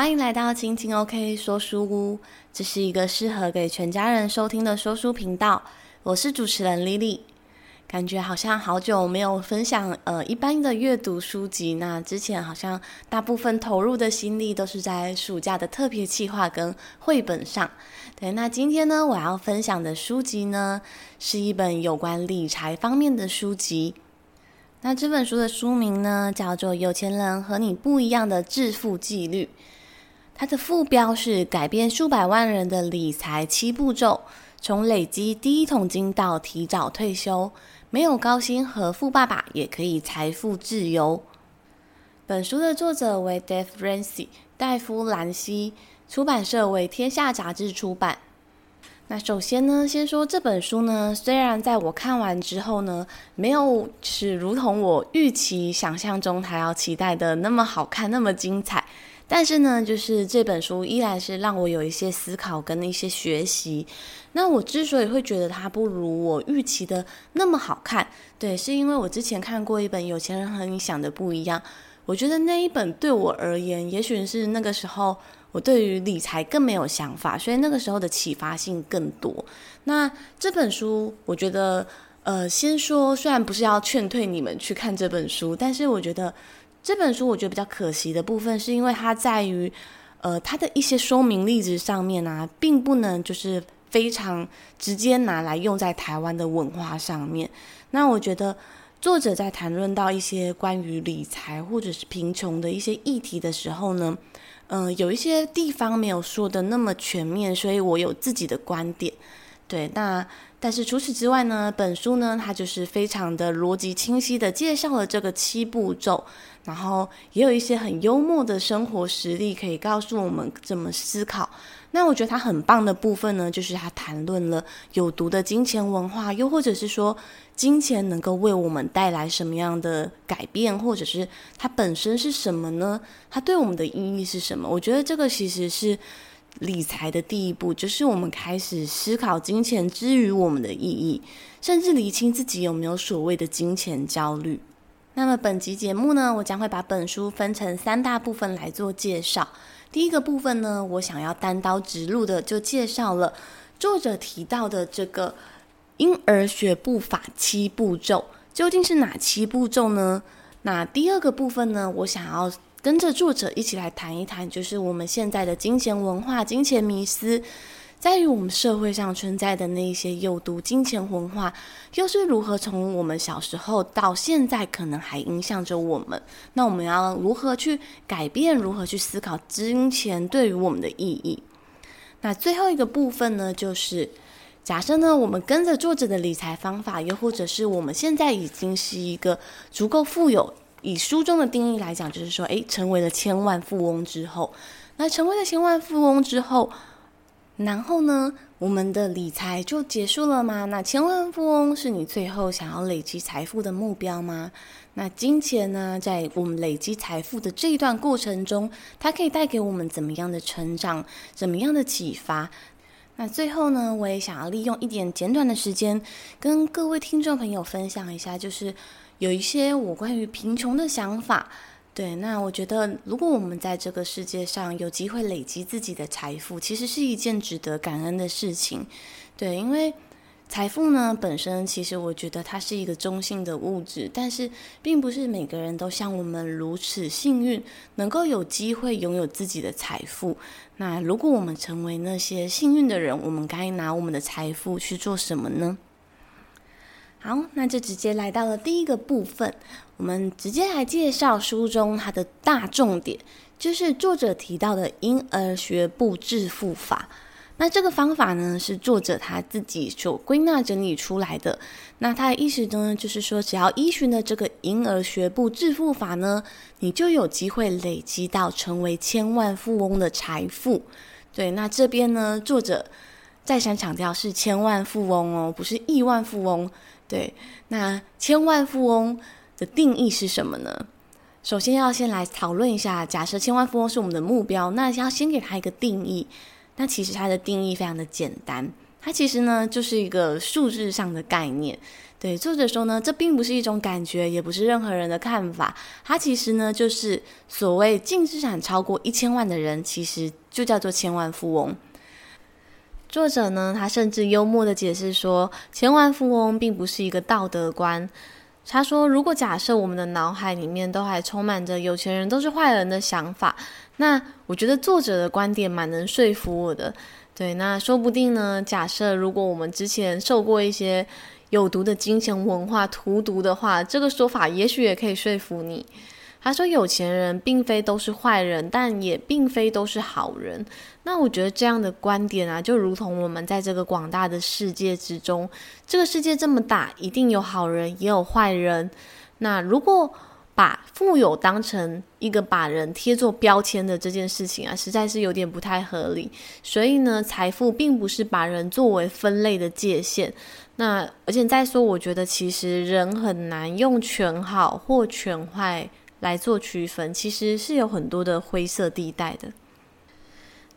欢迎来到青青 OK 说书屋，这是一个适合给全家人收听的说书频道。我是主持人 Lily，感觉好像好久没有分享呃一般的阅读书籍。那之前好像大部分投入的心力都是在暑假的特别计划跟绘本上。对，那今天呢，我要分享的书籍呢，是一本有关理财方面的书籍。那这本书的书名呢，叫做《有钱人和你不一样的致富纪律》。它的副标是改变数百万人的理财七步骤，从累积第一桶金到提早退休，没有高薪和富爸爸也可以财富自由。本书的作者为 Dave Ramsey，戴夫·兰西，出版社为天下杂志出版。那首先呢，先说这本书呢，虽然在我看完之后呢，没有是如同我预期想象中还要期待的那么好看，那么精彩。但是呢，就是这本书依然是让我有一些思考跟一些学习。那我之所以会觉得它不如我预期的那么好看，对，是因为我之前看过一本《有钱人和你想的不一样》，我觉得那一本对我而言，也许是那个时候我对于理财更没有想法，所以那个时候的启发性更多。那这本书，我觉得，呃，先说，虽然不是要劝退你们去看这本书，但是我觉得。这本书我觉得比较可惜的部分，是因为它在于，呃，它的一些说明例子上面啊，并不能就是非常直接拿来用在台湾的文化上面。那我觉得作者在谈论到一些关于理财或者是贫穷的一些议题的时候呢，嗯、有一些地方没有说得那么全面，所以我有自己的观点。对，那但是除此之外呢，本书呢，它就是非常的逻辑清晰的介绍了这个七步骤，然后也有一些很幽默的生活实例可以告诉我们怎么思考。那我觉得它很棒的部分呢，就是它谈论了有毒的金钱文化，又或者是说金钱能够为我们带来什么样的改变，或者是它本身是什么呢？它对我们的意义是什么？我觉得这个其实是。理财的第一步，就是我们开始思考金钱之于我们的意义，甚至厘清自己有没有所谓的金钱焦虑。那么本集节目呢，我将会把本书分成三大部分来做介绍。第一个部分呢，我想要单刀直入的就介绍了作者提到的这个婴儿学步法七步骤，究竟是哪七步骤呢？那第二个部分呢，我想要。跟着作者一起来谈一谈，就是我们现在的金钱文化、金钱迷思，在于我们社会上存在的那一些有毒金钱文化，又是如何从我们小时候到现在可能还影响着我们？那我们要如何去改变？如何去思考金钱对于我们的意义？那最后一个部分呢，就是假设呢，我们跟着作者的理财方法，又或者是我们现在已经是一个足够富有。以书中的定义来讲，就是说，诶，成为了千万富翁之后，那成为了千万富翁之后，然后呢，我们的理财就结束了吗？那千万富翁是你最后想要累积财富的目标吗？那金钱呢，在我们累积财富的这一段过程中，它可以带给我们怎么样的成长，怎么样的启发？那最后呢，我也想要利用一点简短的时间，跟各位听众朋友分享一下，就是。有一些我关于贫穷的想法，对，那我觉得，如果我们在这个世界上有机会累积自己的财富，其实是一件值得感恩的事情，对，因为财富呢本身，其实我觉得它是一个中性的物质，但是并不是每个人都像我们如此幸运，能够有机会拥有自己的财富。那如果我们成为那些幸运的人，我们该拿我们的财富去做什么呢？好，那就直接来到了第一个部分，我们直接来介绍书中它的大重点，就是作者提到的婴儿学步致富法。那这个方法呢，是作者他自己所归纳整理出来的。那他的意思呢，就是说，只要依循的这个婴儿学步致富法呢，你就有机会累积到成为千万富翁的财富。对，那这边呢，作者再三强调是千万富翁哦，不是亿万富翁。对，那千万富翁的定义是什么呢？首先要先来讨论一下，假设千万富翁是我们的目标，那要先给他一个定义。那其实它的定义非常的简单，它其实呢就是一个数字上的概念。对，作者说呢，这并不是一种感觉，也不是任何人的看法。它其实呢，就是所谓净资产超过一千万的人，其实就叫做千万富翁。作者呢，他甚至幽默地解释说，千万富翁并不是一个道德观。他说，如果假设我们的脑海里面都还充满着有钱人都是坏人的想法，那我觉得作者的观点蛮能说服我的。对，那说不定呢，假设如果我们之前受过一些有毒的金钱文化荼毒的话，这个说法也许也可以说服你。他说，有钱人并非都是坏人，但也并非都是好人。那我觉得这样的观点啊，就如同我们在这个广大的世界之中，这个世界这么大，一定有好人也有坏人。那如果把富有当成一个把人贴做标签的这件事情啊，实在是有点不太合理。所以呢，财富并不是把人作为分类的界限。那而且再说，我觉得其实人很难用全好或全坏来做区分，其实是有很多的灰色地带的。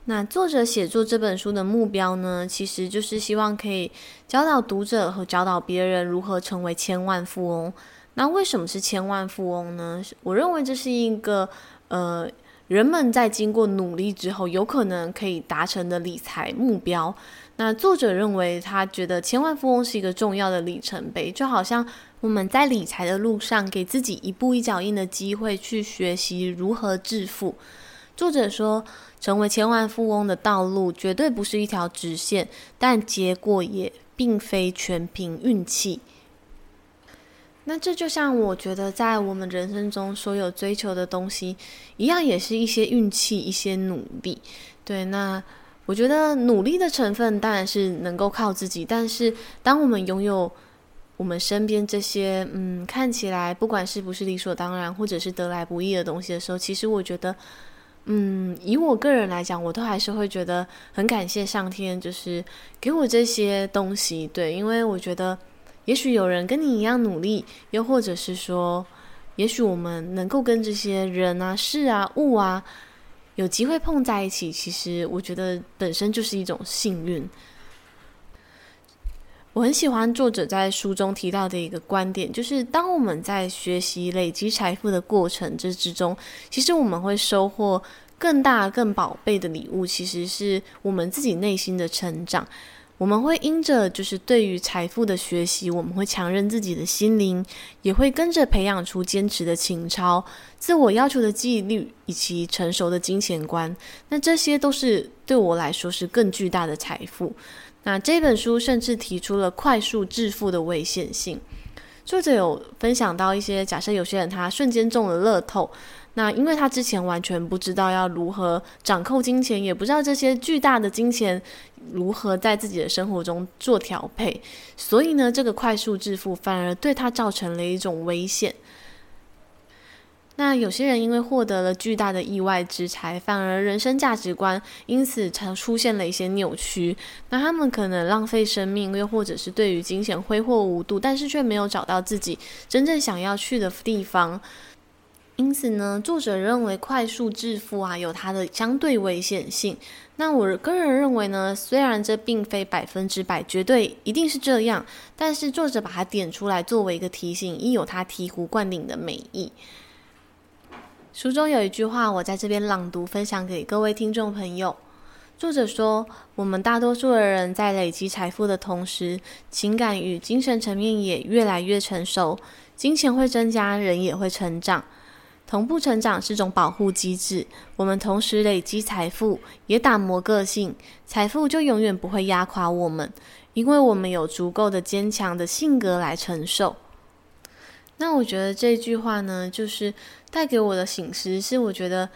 那作者写作这本书的目标呢，其实就是希望可以教导读者和教导别人如何成为千万富翁。那为什么是千万富翁呢？我认为这是一个呃，人们在经过努力之后，有可能可以达成的理财目标。那作者认为，他觉得千万富翁是一个重要的里程碑，就好像我们在理财的路上，给自己一步一脚印的机会，去学习如何致富。作者说，成为千万富翁的道路绝对不是一条直线，但结果也并非全凭运气。那这就像我觉得，在我们人生中所有追求的东西一样，也是一些运气，一些努力。对，那。我觉得努力的成分当然是能够靠自己，但是当我们拥有我们身边这些嗯，看起来不管是不是理所当然，或者是得来不易的东西的时候，其实我觉得，嗯，以我个人来讲，我都还是会觉得很感谢上天，就是给我这些东西。对，因为我觉得，也许有人跟你一样努力，又或者是说，也许我们能够跟这些人啊、事啊、物啊。有机会碰在一起，其实我觉得本身就是一种幸运。我很喜欢作者在书中提到的一个观点，就是当我们在学习累积财富的过程之之中，其实我们会收获更大、更宝贝的礼物，其实是我们自己内心的成长。我们会因着就是对于财富的学习，我们会强韧自己的心灵，也会跟着培养出坚持的情操、自我要求的纪律以及成熟的金钱观。那这些都是对我来说是更巨大的财富。那这本书甚至提出了快速致富的危险性。作者有分享到一些假设，有些人他瞬间中了乐透。那因为他之前完全不知道要如何掌控金钱，也不知道这些巨大的金钱如何在自己的生活中做调配，所以呢，这个快速致富反而对他造成了一种危险。那有些人因为获得了巨大的意外之财，反而人生价值观因此才出现了一些扭曲。那他们可能浪费生命，又或者是对于金钱挥霍无度，但是却没有找到自己真正想要去的地方。因此呢，作者认为快速致富啊有它的相对危险性。那我个人认为呢，虽然这并非百分之百绝对一定是这样，但是作者把它点出来作为一个提醒，亦有它醍醐灌顶的美意。书中有一句话，我在这边朗读分享给各位听众朋友。作者说：“我们大多数的人在累积财富的同时，情感与精神层面也越来越成熟，金钱会增加，人也会成长。”同步成长是种保护机制，我们同时累积财富，也打磨个性，财富就永远不会压垮我们，因为我们有足够的坚强的性格来承受。那我觉得这句话呢，就是带给我的醒思是，我觉得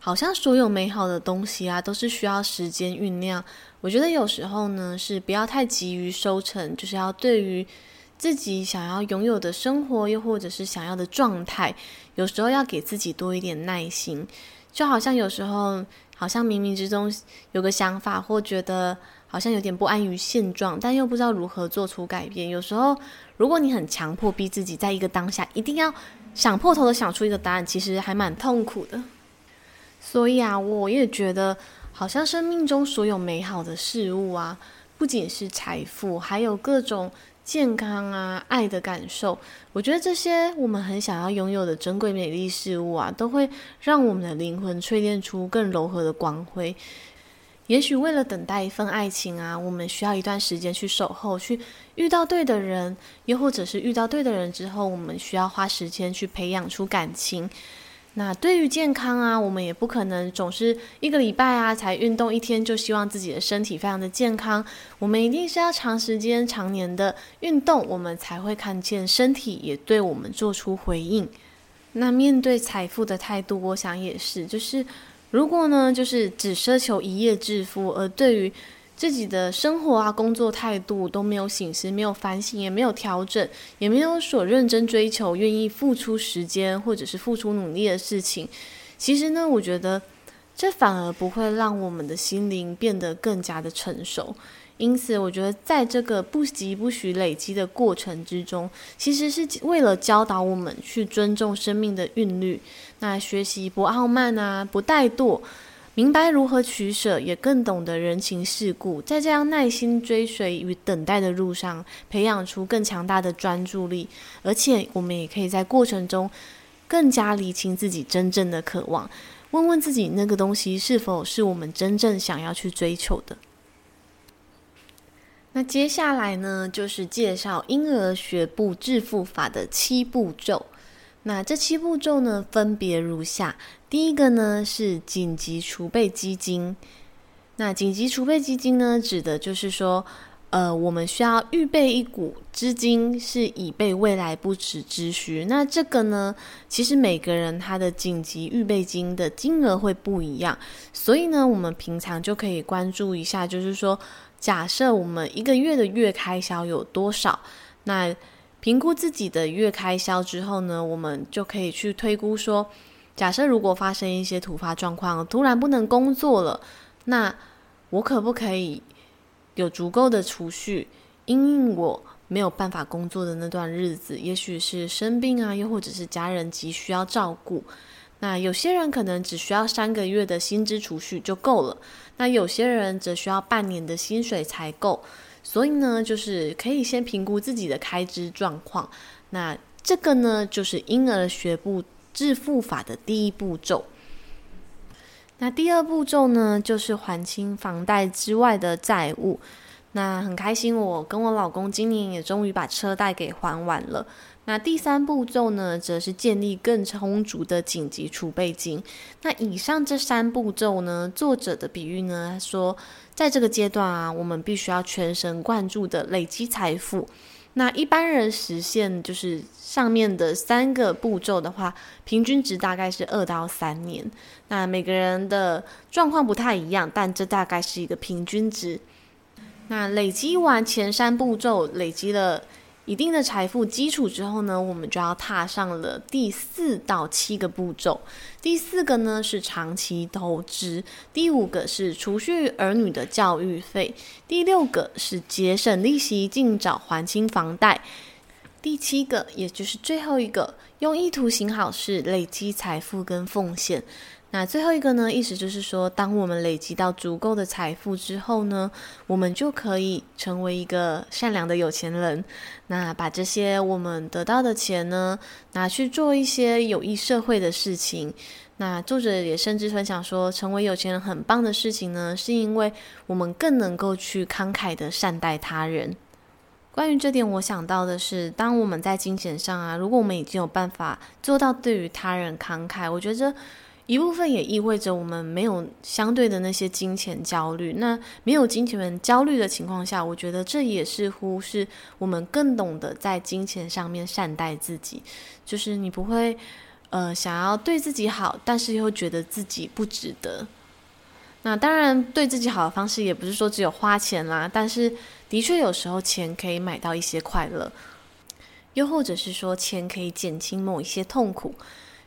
好像所有美好的东西啊，都是需要时间酝酿。我觉得有时候呢，是不要太急于收成，就是要对于。自己想要拥有的生活，又或者是想要的状态，有时候要给自己多一点耐心。就好像有时候，好像冥冥之中有个想法，或觉得好像有点不安于现状，但又不知道如何做出改变。有时候，如果你很强迫逼自己，在一个当下一定要想破头的想出一个答案，其实还蛮痛苦的。所以啊，我也觉得，好像生命中所有美好的事物啊。不仅是财富，还有各种健康啊、爱的感受。我觉得这些我们很想要拥有的珍贵美丽事物啊，都会让我们的灵魂淬炼出更柔和的光辉。也许为了等待一份爱情啊，我们需要一段时间去守候，去遇到对的人，又或者是遇到对的人之后，我们需要花时间去培养出感情。那对于健康啊，我们也不可能总是一个礼拜啊才运动一天，就希望自己的身体非常的健康。我们一定是要长时间、常年的运动，我们才会看见身体也对我们做出回应。那面对财富的态度，我想也是，就是。如果呢，就是只奢求一夜致富，而对于自己的生活啊、工作态度都没有省思、没有反省、也没有调整、也没有所认真追求、愿意付出时间或者是付出努力的事情，其实呢，我觉得这反而不会让我们的心灵变得更加的成熟。因此，我觉得在这个不疾不徐累积的过程之中，其实是为了教导我们去尊重生命的韵律，那学习不傲慢啊，不怠惰，明白如何取舍，也更懂得人情世故，在这样耐心追随与等待的路上，培养出更强大的专注力，而且我们也可以在过程中更加理清自己真正的渴望，问问自己那个东西是否是我们真正想要去追求的。那接下来呢，就是介绍婴儿学步致富法的七步骤。那这七步骤呢，分别如下：第一个呢是紧急储备基金。那紧急储备基金呢，指的就是说，呃，我们需要预备一股资金，是以备未来不时之需。那这个呢，其实每个人他的紧急预备金的金额会不一样，所以呢，我们平常就可以关注一下，就是说。假设我们一个月的月开销有多少？那评估自己的月开销之后呢，我们就可以去推估说，假设如果发生一些突发状况，突然不能工作了，那我可不可以有足够的储蓄，因应我没有办法工作的那段日子，也许是生病啊，又或者是家人急需要照顾。那有些人可能只需要三个月的薪资储蓄就够了，那有些人则需要半年的薪水才够。所以呢，就是可以先评估自己的开支状况。那这个呢，就是婴儿学步致富法的第一步骤。那第二步骤呢，就是还清房贷之外的债务。那很开心，我跟我老公今年也终于把车贷给还完了。那第三步骤呢，则是建立更充足的紧急储备金。那以上这三步骤呢，作者的比喻呢，说在这个阶段啊，我们必须要全神贯注的累积财富。那一般人实现就是上面的三个步骤的话，平均值大概是二到三年。那每个人的状况不太一样，但这大概是一个平均值。那累积完前三步骤，累积了。一定的财富基础之后呢，我们就要踏上了第四到七个步骤。第四个呢是长期投资，第五个是储蓄儿女的教育费，第六个是节省利息，尽早还清房贷，第七个也就是最后一个，用意图行好事，累积财富跟奉献。那最后一个呢，意思就是说，当我们累积到足够的财富之后呢，我们就可以成为一个善良的有钱人。那把这些我们得到的钱呢，拿去做一些有益社会的事情。那作者也甚至分享说，成为有钱人很棒的事情呢，是因为我们更能够去慷慨的善待他人。关于这点，我想到的是，当我们在金钱上啊，如果我们已经有办法做到对于他人慷慨，我觉得。一部分也意味着我们没有相对的那些金钱焦虑。那没有金钱焦虑的情况下，我觉得这也似乎是我们更懂得在金钱上面善待自己。就是你不会，呃，想要对自己好，但是又觉得自己不值得。那当然，对自己好的方式也不是说只有花钱啦，但是的确有时候钱可以买到一些快乐，又或者是说钱可以减轻某一些痛苦。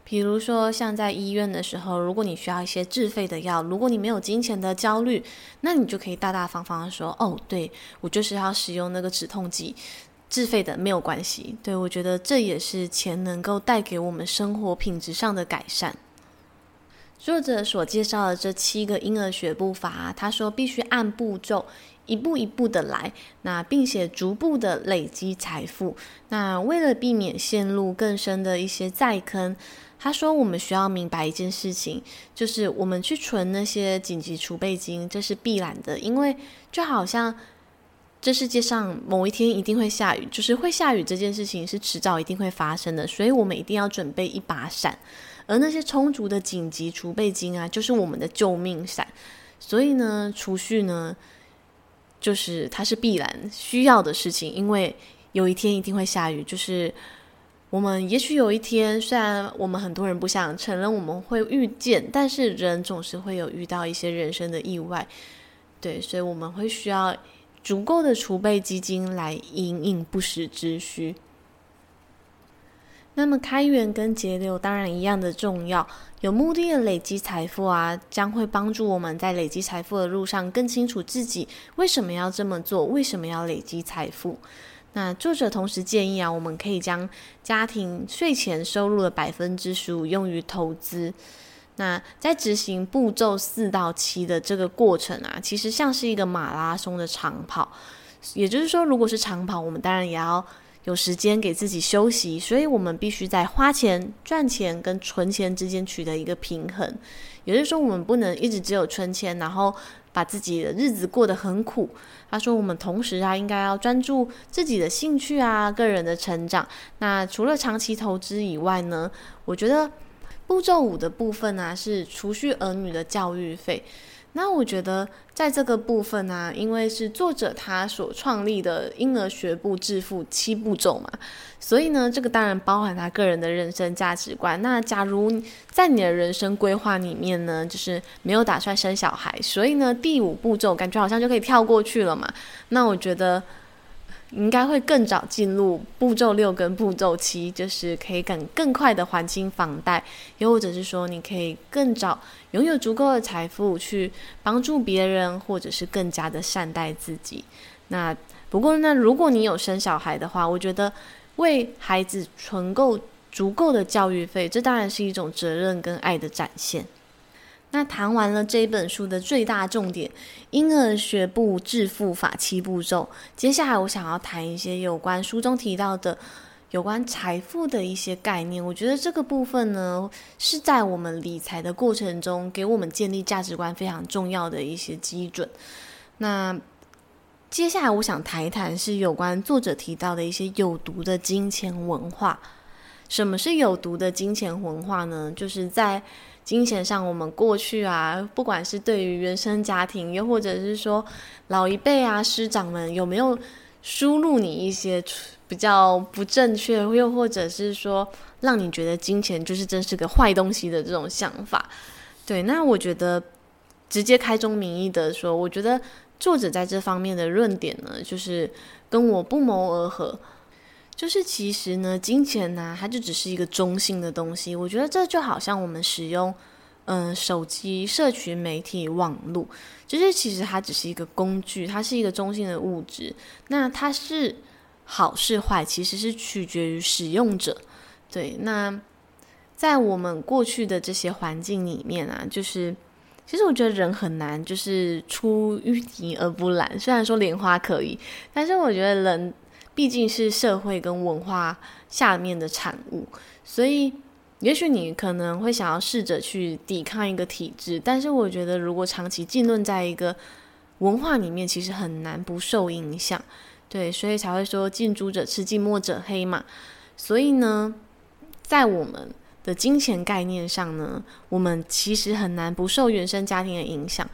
比如说，像在医院的时候，如果你需要一些自费的药，如果你没有金钱的焦虑，那你就可以大大方方的说：“哦，对，我就是要使用那个止痛剂，自费的没有关系。”对，我觉得这也是钱能够带给我们生活品质上的改善。作者所介绍的这七个婴儿学步法，他说必须按步骤一步一步的来，那并且逐步的累积财富。那为了避免陷入更深的一些债坑，他说我们需要明白一件事情，就是我们去存那些紧急储备金，这是必然的，因为就好像这世界上某一天一定会下雨，就是会下雨这件事情是迟早一定会发生的，所以我们一定要准备一把伞。而那些充足的紧急储备金啊，就是我们的救命伞。所以呢，储蓄呢，就是它是必然需要的事情，因为有一天一定会下雨。就是我们也许有一天，虽然我们很多人不想承认我们会遇见，但是人总是会有遇到一些人生的意外。对，所以我们会需要足够的储备基金来因应不时之需。那么开源跟节流当然一样的重要，有目的的累积财富啊，将会帮助我们在累积财富的路上更清楚自己为什么要这么做，为什么要累积财富。那作者同时建议啊，我们可以将家庭税前收入的百分之十五用于投资。那在执行步骤四到七的这个过程啊，其实像是一个马拉松的长跑，也就是说，如果是长跑，我们当然也要。有时间给自己休息，所以我们必须在花钱、赚钱跟存钱之间取得一个平衡。也就是说，我们不能一直只有存钱，然后把自己的日子过得很苦。他说，我们同时啊，应该要专注自己的兴趣啊、个人的成长。那除了长期投资以外呢，我觉得步骤五的部分啊，是储蓄儿女的教育费。那我觉得，在这个部分呢、因为是作者他所创立的婴儿学步致富七步骤嘛，所以呢，这个当然包含他个人的人生价值观。那假如在你的人生规划里面呢，就是没有打算生小孩，所以呢，第五步骤感觉好像就可以跳过去了嘛。那我觉得。应该会更早进入步骤六跟步骤七，就是可以更更快的还清房贷，又或者是说你可以更早拥有足够的财富去帮助别人，或者是更加的善待自己。那不过呢，如果你有生小孩的话，我觉得为孩子存够足够的教育费，这当然是一种责任跟爱的展现。那谈完了这本书的最大重点——婴儿学步致富法七步骤，接下来我想要谈一些有关书中提到的有关财富的一些概念。我觉得这个部分呢，是在我们理财的过程中，给我们建立价值观非常重要的一些基准。那接下来我想谈一谈是有关作者提到的一些有毒的金钱文化。什么是有毒的金钱文化呢？就是在金钱上，我们过去啊，不管是对于原生家庭，又或者是说老一辈啊、师长们，有没有输入你一些比较不正确，又或者是说让你觉得金钱就是真是个坏东西的这种想法？对，那我觉得直接开宗明义的说，我觉得作者在这方面的论点呢，就是跟我不谋而合。就是其实呢，金钱呢、它就只是一个中性的东西。我觉得这就好像我们使用，嗯、手机、社群媒体、网络，就是其实它只是一个工具，它是一个中性的物质。那它是好是坏，其实是取决于使用者。对，那在我们过去的这些环境里面啊，就是其实我觉得人很难，就是出淤泥而不染。虽然说莲花可以，但是我觉得人。毕竟是社会跟文化下面的产物，所以也许你可能会想要试着去抵抗一个体制，但是我觉得如果长期浸润在一个文化里面，其实很难不受影响。对，所以才会说近朱者赤，近墨者黑嘛。所以呢，在我们的金钱概念上呢，我们其实很难不受原生家庭的影响。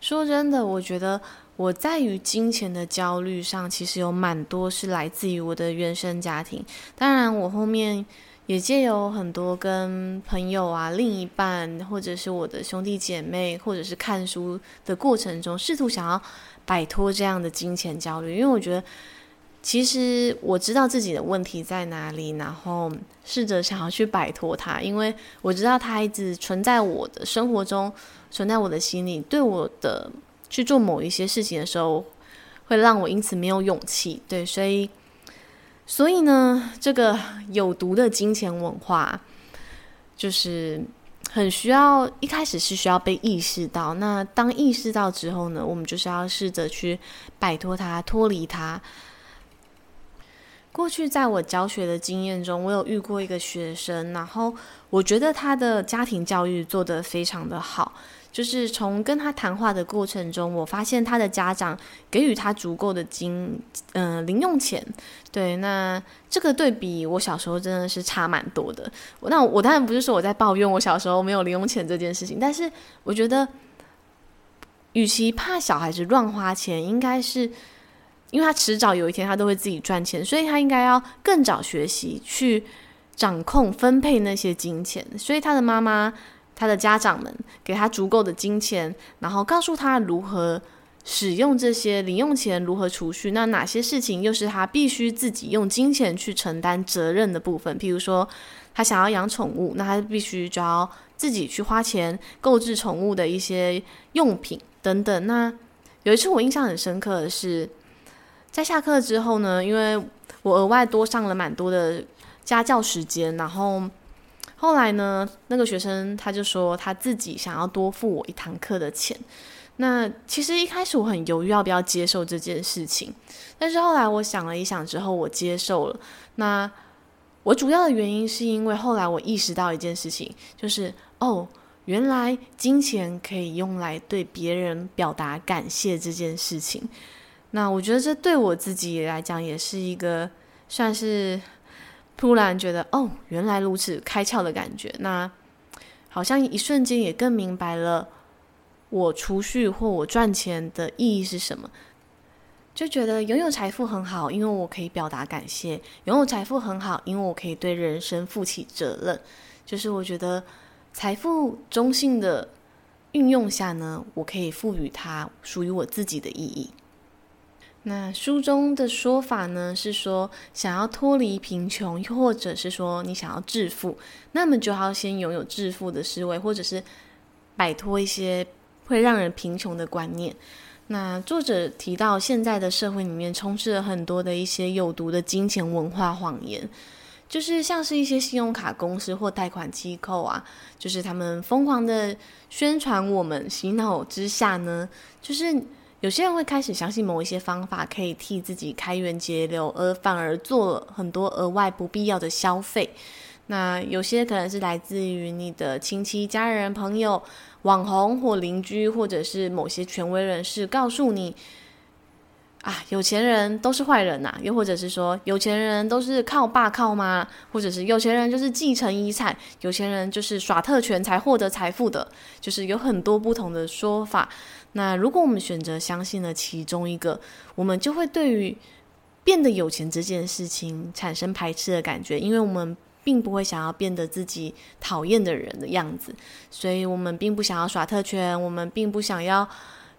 说真的，我觉得。我在于金钱的焦虑上，其实有蛮多是来自于我的原生家庭。当然，我后面也借由很多跟朋友啊、另一半，或者是我的兄弟姐妹，或者是看书的过程中，试图想要摆脱这样的金钱焦虑。因为我觉得，其实我知道自己的问题在哪里，然后试着想要去摆脱它。因为我知道它一直存在我的生活中，存在我的心里，对我的。去做某一些事情的时候，会让我因此没有勇气。对，所以，所以呢，这个有毒的金钱文化，就是很需要一开始是需要被意识到。那当意识到之后呢，我们就是要试着去摆脱它，脱离它。过去在我教学的经验中，我有遇过一个学生，然后我觉得他的家庭教育做得非常的好。就是从跟他谈话的过程中，我发现他的家长给予他足够的金，嗯、呃，零用钱。对，那这个对比我小时候真的是差蛮多的。那我当然不是说我在抱怨我小时候没有零用钱这件事情，但是我觉得，与其怕小孩子乱花钱，应该是因为他迟早有一天他都会自己赚钱，所以他应该要更早学习去掌控分配那些金钱。所以他的妈妈。他的家长们给他足够的金钱，然后告诉他如何使用这些零用钱，如何储蓄。那哪些事情又是他必须自己用金钱去承担责任的部分？譬如说，他想要养宠物，那他必须就要自己去花钱购置宠物的一些用品等等。那有一次我印象很深刻的是，在下课之后呢，因为我额外多上了蛮多的家教时间，然后。后来呢，那个学生他就说他自己想要多付我一堂课的钱。那其实一开始我很犹豫要不要接受这件事情，但是后来我想了一想之后，我接受了。那我主要的原因是因为后来我意识到一件事情，就是哦，原来金钱可以用来对别人表达感谢这件事情。那我觉得这对我自己来讲也是一个算是。突然觉得哦，原来如此，开窍的感觉。那好像一瞬间也更明白了，我储蓄或我赚钱的意义是什么。就觉得拥有财富很好，因为我可以表达感谢；拥有财富很好，因为我可以对人生负起责任。就是我觉得财富中性的运用下呢，我可以赋予它属于我自己的意义。那书中的说法呢，是说想要脱离贫穷，又或者是说你想要致富，那么就要先拥有致富的思维，或者是摆脱一些会让人贫穷的观念。那作者提到，现在的社会里面充斥了很多的一些有毒的金钱文化谎言，就是像是一些信用卡公司或贷款机构啊，就是他们疯狂的宣传我们，洗脑之下呢，就是。有些人会开始相信某一些方法可以替自己开源节流，而反而做了很多额外不必要的消费。那有些可能是来自于你的亲戚、家人、朋友、网红或邻居，或者是某些权威人士告诉你。啊，有钱人都是坏人呐，又或者是说，有钱人都是靠爸靠妈，或者是有钱人就是继承遗产，有钱人就是耍特权才获得财富的，就是有很多不同的说法。那如果我们选择相信了其中一个，我们就会对于变得有钱这件事情产生排斥的感觉，因为我们并不会想要变得自己讨厌的人的样子，所以我们并不想要耍特权，我们并不想要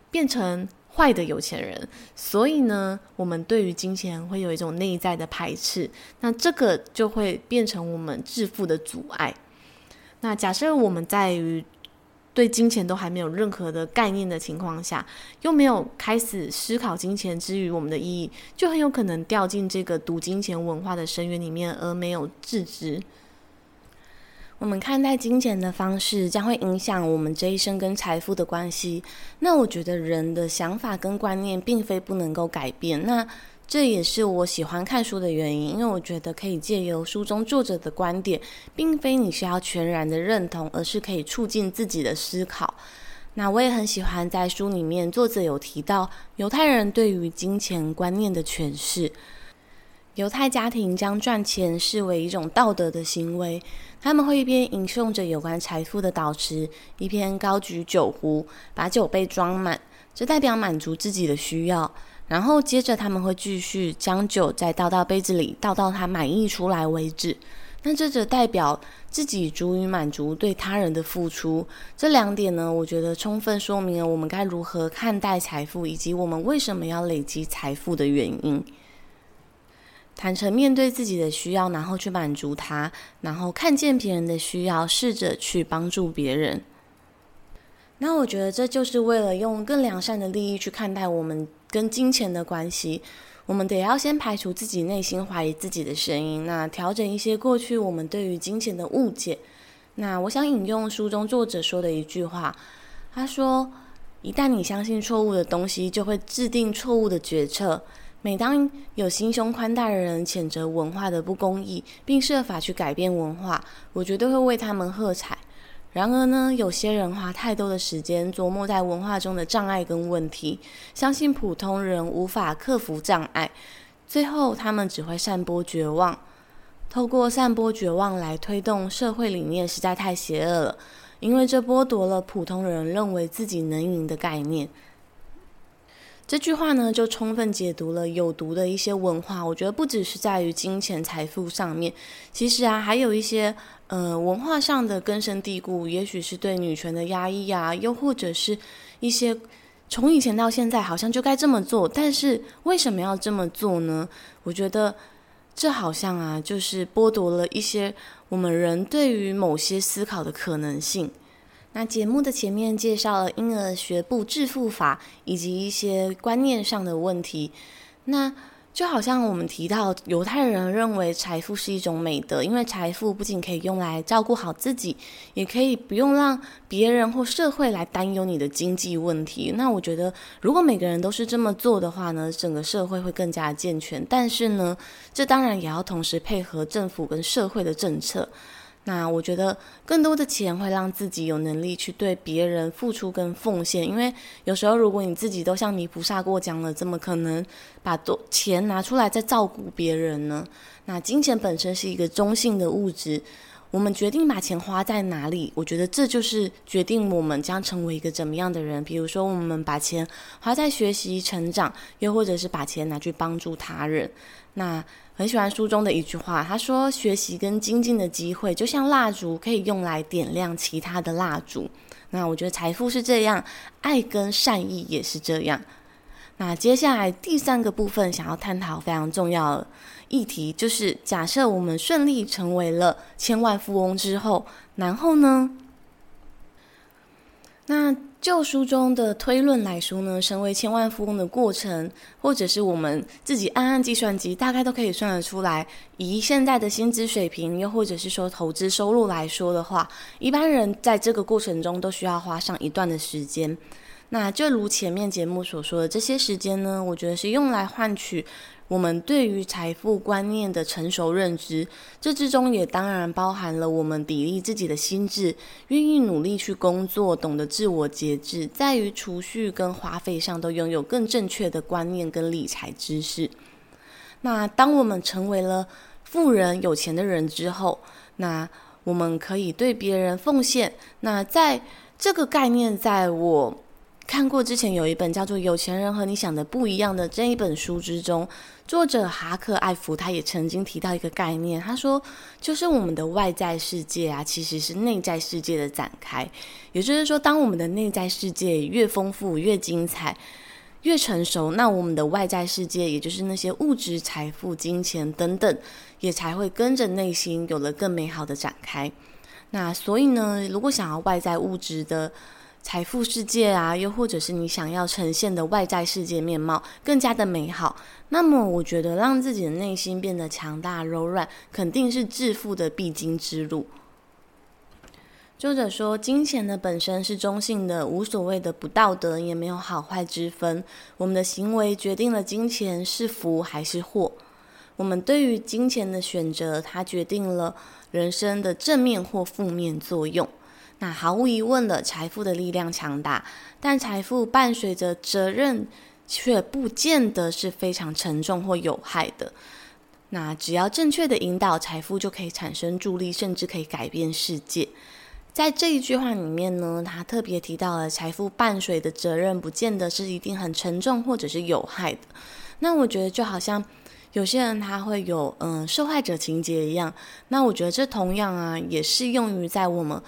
变成。坏的有钱人，所以呢，我们对于金钱会有一种内在的排斥，那这个就会变成我们致富的阻碍。那假设我们在于对金钱都还没有任何的概念的情况下，又没有开始思考金钱之于我们的意义，就很有可能掉进这个读金钱文化的深渊里面，而没有自知。我们看待金钱的方式将会影响我们这一生跟财富的关系。那我觉得人的想法跟观念并非不能够改变。那这也是我喜欢看书的原因，因为我觉得可以借由书中作者的观点，并非你需要全然的认同，而是可以促进自己的思考。那我也很喜欢在书里面作者有提到犹太人对于金钱观念的诠释。犹太家庭将赚钱视为一种道德的行为，他们会一边吟诵着有关财富的祷词，一边高举酒壶，把酒杯装满，这代表满足自己的需要。然后接着他们会继续将酒再倒到杯子里，倒到他满意出来为止。那这则代表自己足以满足对他人的付出。这两点呢，我觉得充分说明了我们该如何看待财富，以及我们为什么要累积财富的原因。坦诚面对自己的需要，然后去满足它，然后看见别人的需要，试着去帮助别人。那我觉得这就是为了用更良善的利益去看待我们跟金钱的关系。我们得要先排除自己内心怀疑自己的声音，那调整一些过去我们对于金钱的误解，那我想引用书中作者说的一句话，他说：“一旦你相信错误的东西，就会制定错误的决策。每当有心胸宽大的人谴责文化的不公义，并设法去改变文化，我绝对会为他们喝彩。然而呢，有些人花太多的时间琢磨在文化中的障碍跟问题，相信普通人无法克服障碍，最后他们只会散播绝望。”透过散播绝望来推动社会理念，实在太邪恶了。因为这剥夺了普通人认为自己能赢的概念。这句话呢，就充分解读了有毒的一些文化。我觉得不只是在于金钱财富上面，其实啊，还有一些呃文化上的根深蒂固，也许是对女权的压抑啊，又或者是一些从以前到现在好像就该这么做，但是为什么要这么做呢？我觉得。这好像啊，就是剥夺了一些我们人对于某些思考的可能性。那节目的前面介绍了婴儿学步致富法以及一些观念上的问题，那。就好像我们提到，犹太人认为财富是一种美德，因为财富不仅可以用来照顾好自己，也可以不用让别人或社会来担忧你的经济问题。那我觉得，如果每个人都是这么做的话呢，整个社会会更加健全。但是呢，这当然也要同时配合政府跟社会的政策。那我觉得更多的钱会让自己有能力去对别人付出跟奉献，因为有时候如果你自己都像泥菩萨过江了，怎么可能把多钱拿出来再照顾别人呢？那金钱本身是一个中性的物质，我们决定把钱花在哪里，我觉得这就是决定我们将成为一个怎么样的人。比如说，我们把钱花在学习成长，又或者是把钱拿去帮助他人，那。很喜欢书中的一句话，他说：“学习跟精进的机会，就像蜡烛，可以用来点亮其他的蜡烛。”那我觉得财富是这样，爱跟善意也是这样。那接下来第三个部分，想要探讨非常重要的议题，就是假设我们顺利成为了千万富翁之后，然后呢？那。就书中的推论来说呢，成为千万富翁的过程，或者是我们自己按按计算机，大概都可以算得出来。以现在的薪资水平，又或者是说投资收入来说的话，一般人在这个过程中都需要花上一段的时间。那就如前面节目所说的，这些时间呢，我觉得是用来换取。我们对于财富观念的成熟认知，这之中也当然包含了我们砥砺自己的心智，愿意努力去工作，懂得自我节制，在于储蓄跟花费上都拥有更正确的观念跟理财知识。那当我们成为了富人、有钱的人之后，那我们可以对别人奉献。那在这个概念，在我看过之前有一本叫做《有钱人和你想的不一样》的这一本书之中。作者哈克艾弗他也曾经提到一个概念，他说，就是我们的外在世界啊，其实是内在世界的展开。也就是说，当我们的内在世界越丰富、越精彩、越成熟，那我们的外在世界，也就是那些物质、财富、金钱等等，也才会跟着内心有了更美好的展开。那所以呢，如果想要外在物质的，财富世界啊，又或者是你想要呈现的外在世界面貌更加的美好，那么我觉得让自己的内心变得强大柔软，肯定是致富的必经之路。作者说，金钱的本身是中性的，无所谓的不道德，也没有好坏之分。我们的行为决定了金钱是福还是祸。我们对于金钱的选择，它决定了人生的正面或负面作用。那毫无疑问的，财富的力量强大，但财富伴随着责任，却不见得是非常沉重或有害的。那只要正确的引导，财富就可以产生助力，甚至可以改变世界。在这一句话里面呢，他特别提到了财富伴随的责任，不见得是一定很沉重或者是有害的。那我觉得就好像有些人他会有嗯受害者情节一样，那我觉得这同样啊，也适用于在我们。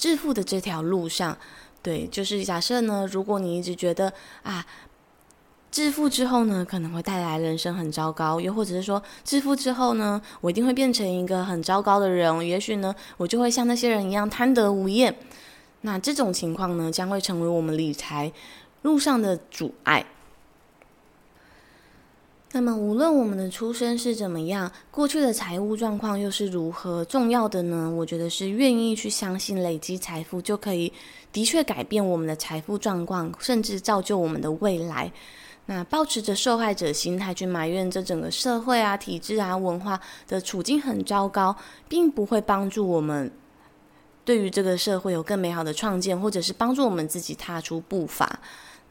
致富的这条路上，对，就是假设呢，如果你一直觉得啊，致富之后呢，可能会带来人生很糟糕，又或者是说，致富之后呢，我一定会变成一个很糟糕的人，也许呢，我就会像那些人一样贪得无厌。那这种情况呢，将会成为我们理财路上的阻碍。那么，无论我们的出身是怎么样，过去的财务状况又是如何，重要的呢？我觉得是愿意去相信累积财富就可以的确改变我们的财富状况，甚至造就我们的未来。那抱持着受害者心态去埋怨这整个社会啊、体制啊、文化的处境很糟糕，并不会帮助我们对于这个社会有更美好的创建，或者是帮助我们自己踏出步伐。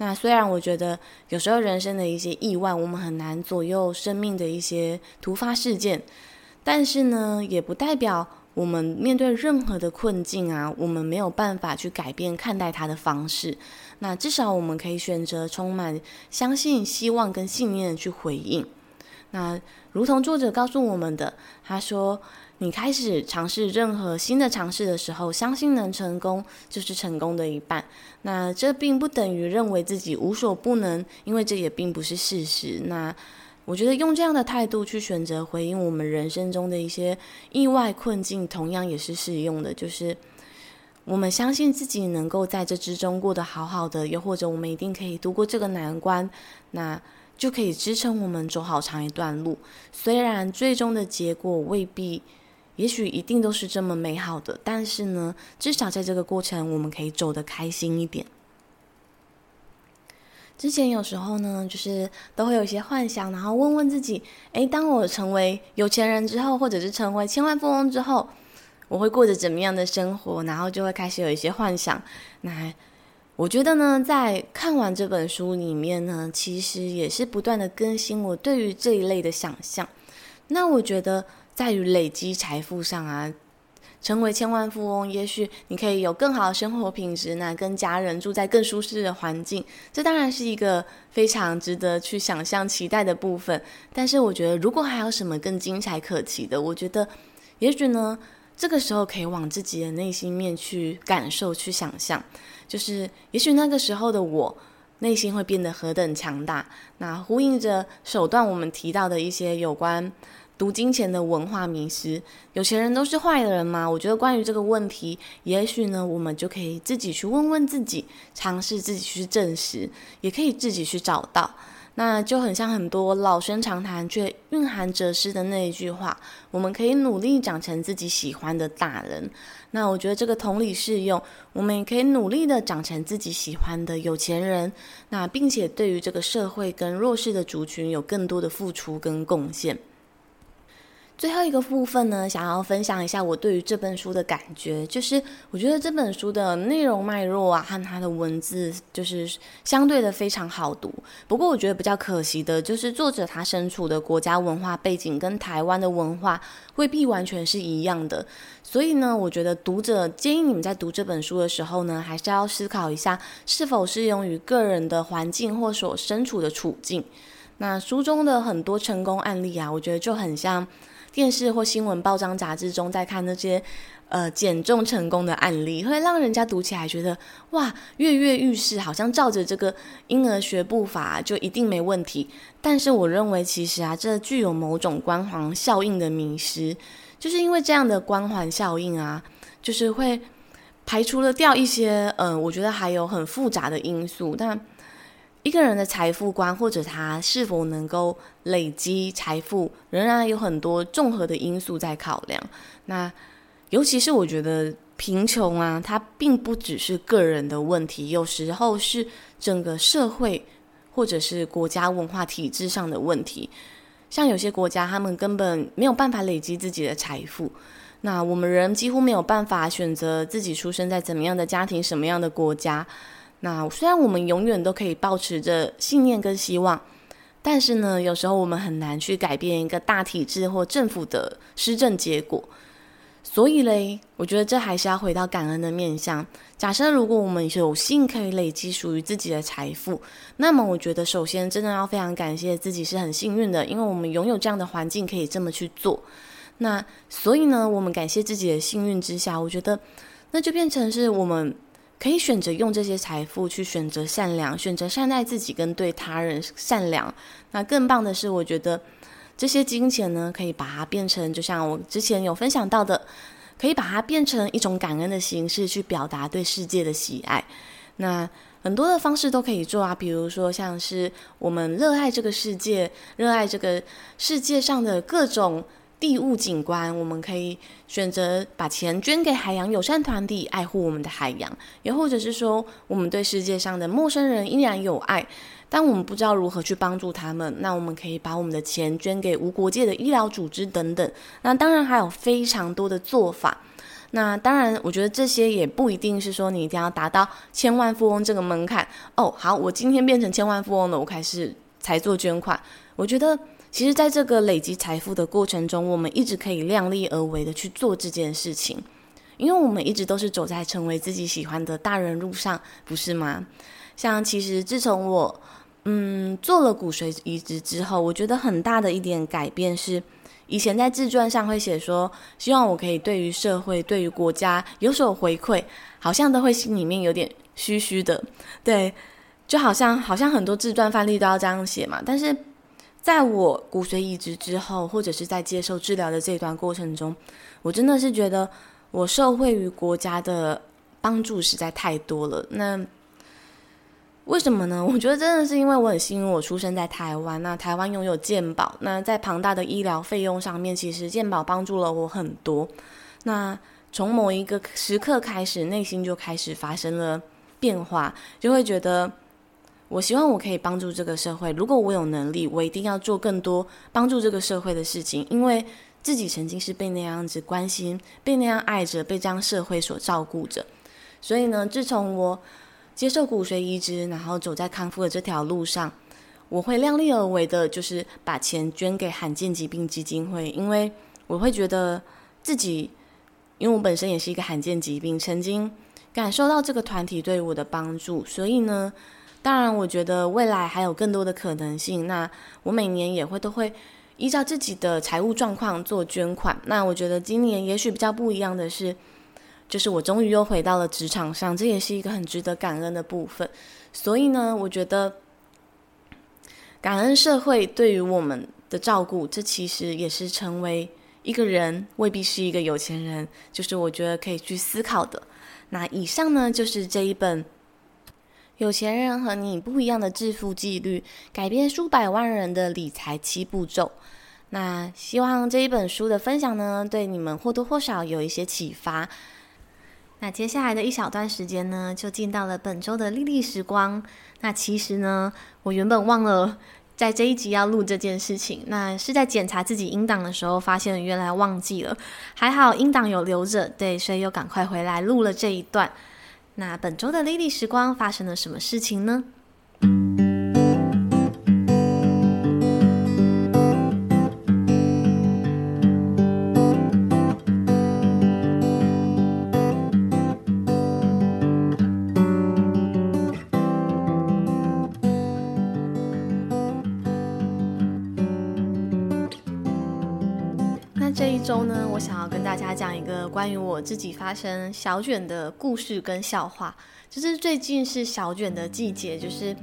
那虽然我觉得有时候人生的一些意外，我们很难左右生命的一些突发事件，但是呢，也不代表我们面对任何的困境啊，我们没有办法去改变看待它的方式。那至少我们可以选择充满相信、希望跟信念去回应。那如同作者告诉我们的，他说。你开始尝试任何新的尝试的时候，相信能成功就是成功的一半。那这并不等于认为自己无所不能，因为这也并不是事实。那我觉得用这样的态度去选择回应我们人生中的一些意外困境，同样也是适用的。就是我们相信自己能够在这之中过得好好的，又或者我们一定可以度过这个难关。那就可以支撑我们走好长一段路。虽然最终的结果未必。也许一定都是这么美好的，但是呢，至少在这个过程，我们可以走得开心一点。之前有时候呢，就是都会有一些幻想，然后问问自己：诶，当我成为有钱人之后，或者是成为千万富翁之后，我会过着怎么样的生活？然后就会开始有一些幻想。那我觉得呢，在看完这本书里面呢，其实也是不断的更新我对于这一类的想象。那我觉得。在于累积财富上啊，成为千万富翁，也许你可以有更好的生活品质，那跟家人住在更舒适的环境，这当然是一个非常值得去想象、期待的部分。但是，我觉得如果还有什么更精彩可期的，我觉得也许呢，这个时候可以往自己的内心面去感受、去想象，就是也许那个时候的我内心会变得何等强大。那呼应着首段我们提到的一些有关。读金钱的文化迷思，有钱人都是坏的人吗？我觉得关于这个问题，也许呢，我们就可以自己去问问自己，尝试自己去证实，也可以自己去找到。那就很像很多老生常谈却蕴含哲思的那一句话：我们可以努力长成自己喜欢的大人。那我觉得这个同理适用，我们也可以努力的长成自己喜欢的有钱人。那并且对于这个社会跟弱势的族群有更多的付出跟贡献。最后一个部分呢，想要分享一下我对于这本书的感觉，就是我觉得这本书的内容脉络啊，和它的文字就是相对的非常好读。不过我觉得比较可惜的就是作者他身处的国家文化背景跟台湾的文化未必完全是一样的，所以呢，我觉得读者建议你们在读这本书的时候呢，还是要思考一下是否适用于个人的环境或所身处的处境。那书中的很多成功案例啊，我觉得就很像。电视或新闻报章杂志中，在看那些呃减重成功的案例，会让人家读起来觉得哇，跃跃欲试，好像照着这个婴儿学步伐就一定没问题。但是我认为，其实啊，这具有某种光环效应的迷失，就是因为这样的光环效应啊，就是会排除了掉一些嗯、我觉得还有很复杂的因素，但。一个人的财富观，或者他是否能够累积财富，仍然有很多综合的因素在考量。那尤其是我觉得贫穷啊，它并不只是个人的问题，有时候是整个社会或者是国家文化体制上的问题。像有些国家，他们根本没有办法累积自己的财富。那我们人几乎没有办法选择自己出生在怎么样的家庭，什么样的国家。那虽然我们永远都可以保持着信念跟希望，但是呢，有时候我们很难去改变一个大体制或政府的施政结果。所以嘞，我觉得这还是要回到感恩的面向。假设如果我们有幸可以累积属于自己的财富，那么我觉得首先真的要非常感谢自己是很幸运的，因为我们拥有这样的环境可以这么去做。那所以呢，我们感谢自己的幸运之下，我觉得那就变成是我们。可以选择用这些财富去选择善良，选择善待自己跟对他人善良。那更棒的是，我觉得这些金钱呢，可以把它变成，就像我之前有分享到的，可以把它变成一种感恩的形式，去表达对世界的喜爱。那很多的方式都可以做啊，比如说像是我们热爱这个世界，热爱这个世界上的各种地物景观，我们可以选择把钱捐给海洋友善团体，爱护我们的海洋；也或者是说，我们对世界上的陌生人依然有爱，但我们不知道如何去帮助他们，那我们可以把我们的钱捐给无国界的医疗组织等等。那当然还有非常多的做法。那当然，我觉得这些也不一定是说你一定要达到千万富翁这个门槛哦。好，我今天变成千万富翁了，我开始才做捐款。我觉得。其实，在这个累积财富的过程中，我们一直可以量力而为的去做这件事情，因为我们一直都是走在成为自己喜欢的大人路上，不是吗？像其实自从我嗯做了骨髓移植之后，我觉得很大的一点改变是，以前在自传上会写说，希望我可以对于社会、对于国家有所回馈，好像都会心里面有点虚虚的，对，就好像好像很多自传范例都要这样写嘛，但是。在我骨髓移植之后，或者是在接受治疗的这段过程中，我真的是觉得我受惠于国家的帮助实在太多了。那为什么呢？我觉得真的是因为我很幸运，我出生在台湾。那台湾拥有健保，那在庞大的医疗费用上面，其实健保帮助了我很多。那从某一个时刻开始，内心就开始发生了变化，就会觉得。我希望我可以帮助这个社会。如果我有能力，我一定要做更多帮助这个社会的事情。因为自己曾经是被那样子关心、被那样爱着、被这样社会所照顾着。所以呢，自从我接受骨髓移植，然后走在康复的这条路上，我会量力而为的，就是把钱捐给罕见疾病基金会。因为我会觉得自己，因为我本身也是一个罕见疾病，曾经感受到这个团体对我的帮助，所以呢。当然，我觉得未来还有更多的可能性。那我每年也会都会依照自己的财务状况做捐款。那我觉得今年也许比较不一样的是，就是我终于又回到了职场上，这也是一个很值得感恩的部分。所以呢，我觉得感恩社会对于我们的照顾，这其实也是成为一个人未必是一个有钱人，就是我觉得可以去思考的。那以上呢，就是这一本。有钱人和你不一样的致富纪律，改变数百万人的理财七步骤。那希望这一本书的分享呢，对你们或多或少有一些启发。那接下来的一小段时间呢，就进到了本周的莉莉时光。那其实呢，我原本忘了在这一集要录这件事情，那是在检查自己音档的时候，发现原来忘记了。还好音档有留着，对，所以又赶快回来录了这一段。那本周的莉莉时光发生了什么事情呢？那这一周呢，想要跟大家讲一个关于我自己发生小卷的故事跟笑话。就是最近是小卷的季节，就是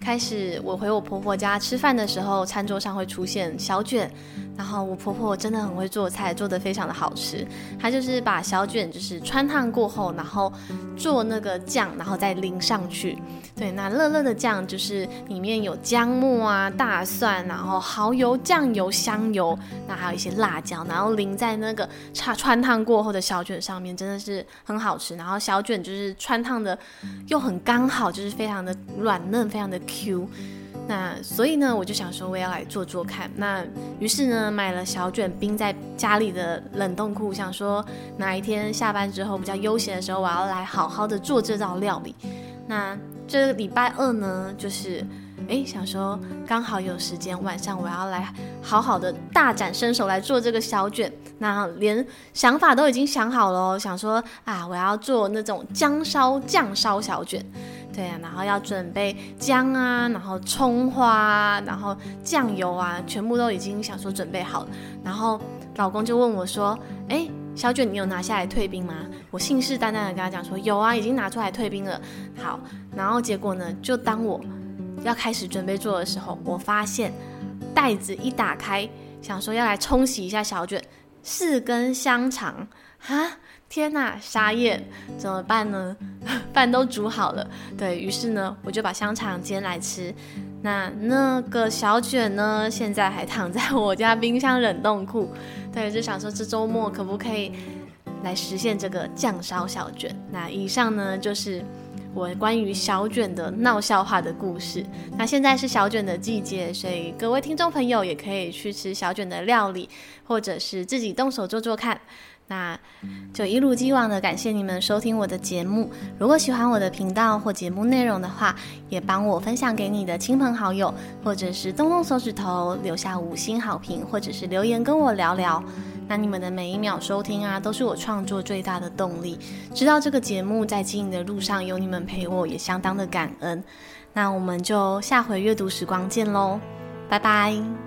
开始我回我婆婆家吃饭的时候，餐桌上会出现小卷。然后我婆婆真的很会做菜，做的非常的好吃。她就是把小卷就是汆烫过后，然后做那个酱，然后再淋上去。对，那乐乐的酱就是里面有姜末啊、大蒜，然后蚝油、酱油、香油，那还有一些辣椒，然后淋在那个汆汆烫过后的小卷上面，真的是很好吃。然后小卷就是汆烫的又很刚好，就是非常的软嫩，非常的 Q。那所以呢，我就想说我要来做做看。那于是呢，买了小卷冰在家里的冷冻库，想说哪一天下班之后比较悠闲的时候，我要来好好的做这道料理。那这礼拜二呢，就是哎想说刚好有时间，晚上我要来好好的大展身手来做这个小卷。那连想法都已经想好了，想说啊，我要做那种姜烧酱烧小卷。对啊，然后要准备姜啊，然后葱花啊，然后酱油啊，全部都已经想说准备好了。然后老公就问我说：“哎，小卷，你有拿下来退冰吗？”我信誓旦旦的跟他讲说：“有啊，已经拿出来退冰了。”好，然后结果呢，就当我要开始准备做的时候，我发现袋子一打开，想说要来冲洗一下小卷，四根香肠哈，天呐，傻眼，怎么办呢？饭都煮好了，对，于是呢，我就把香肠煎来吃。那那个小卷呢，现在还躺在我家冰箱冷冻库。对，就想说这周末可不可以来实现这个酱烧小卷？那以上呢，就是我关于小卷的闹笑话的故事。那现在是小卷的季节，所以各位听众朋友也可以去吃小卷的料理，或者是自己动手做做看。那就一如既往的感谢你们收听我的节目。如果喜欢我的频道或节目内容的话，也帮我分享给你的亲朋好友，或者是动动手指头留下五星好评，或者是留言跟我聊聊。那你们的每一秒收听啊，都是我创作最大的动力。知道这个节目在经营的路上有你们陪我，也相当的感恩。那我们就下回阅读时光见喽，拜拜。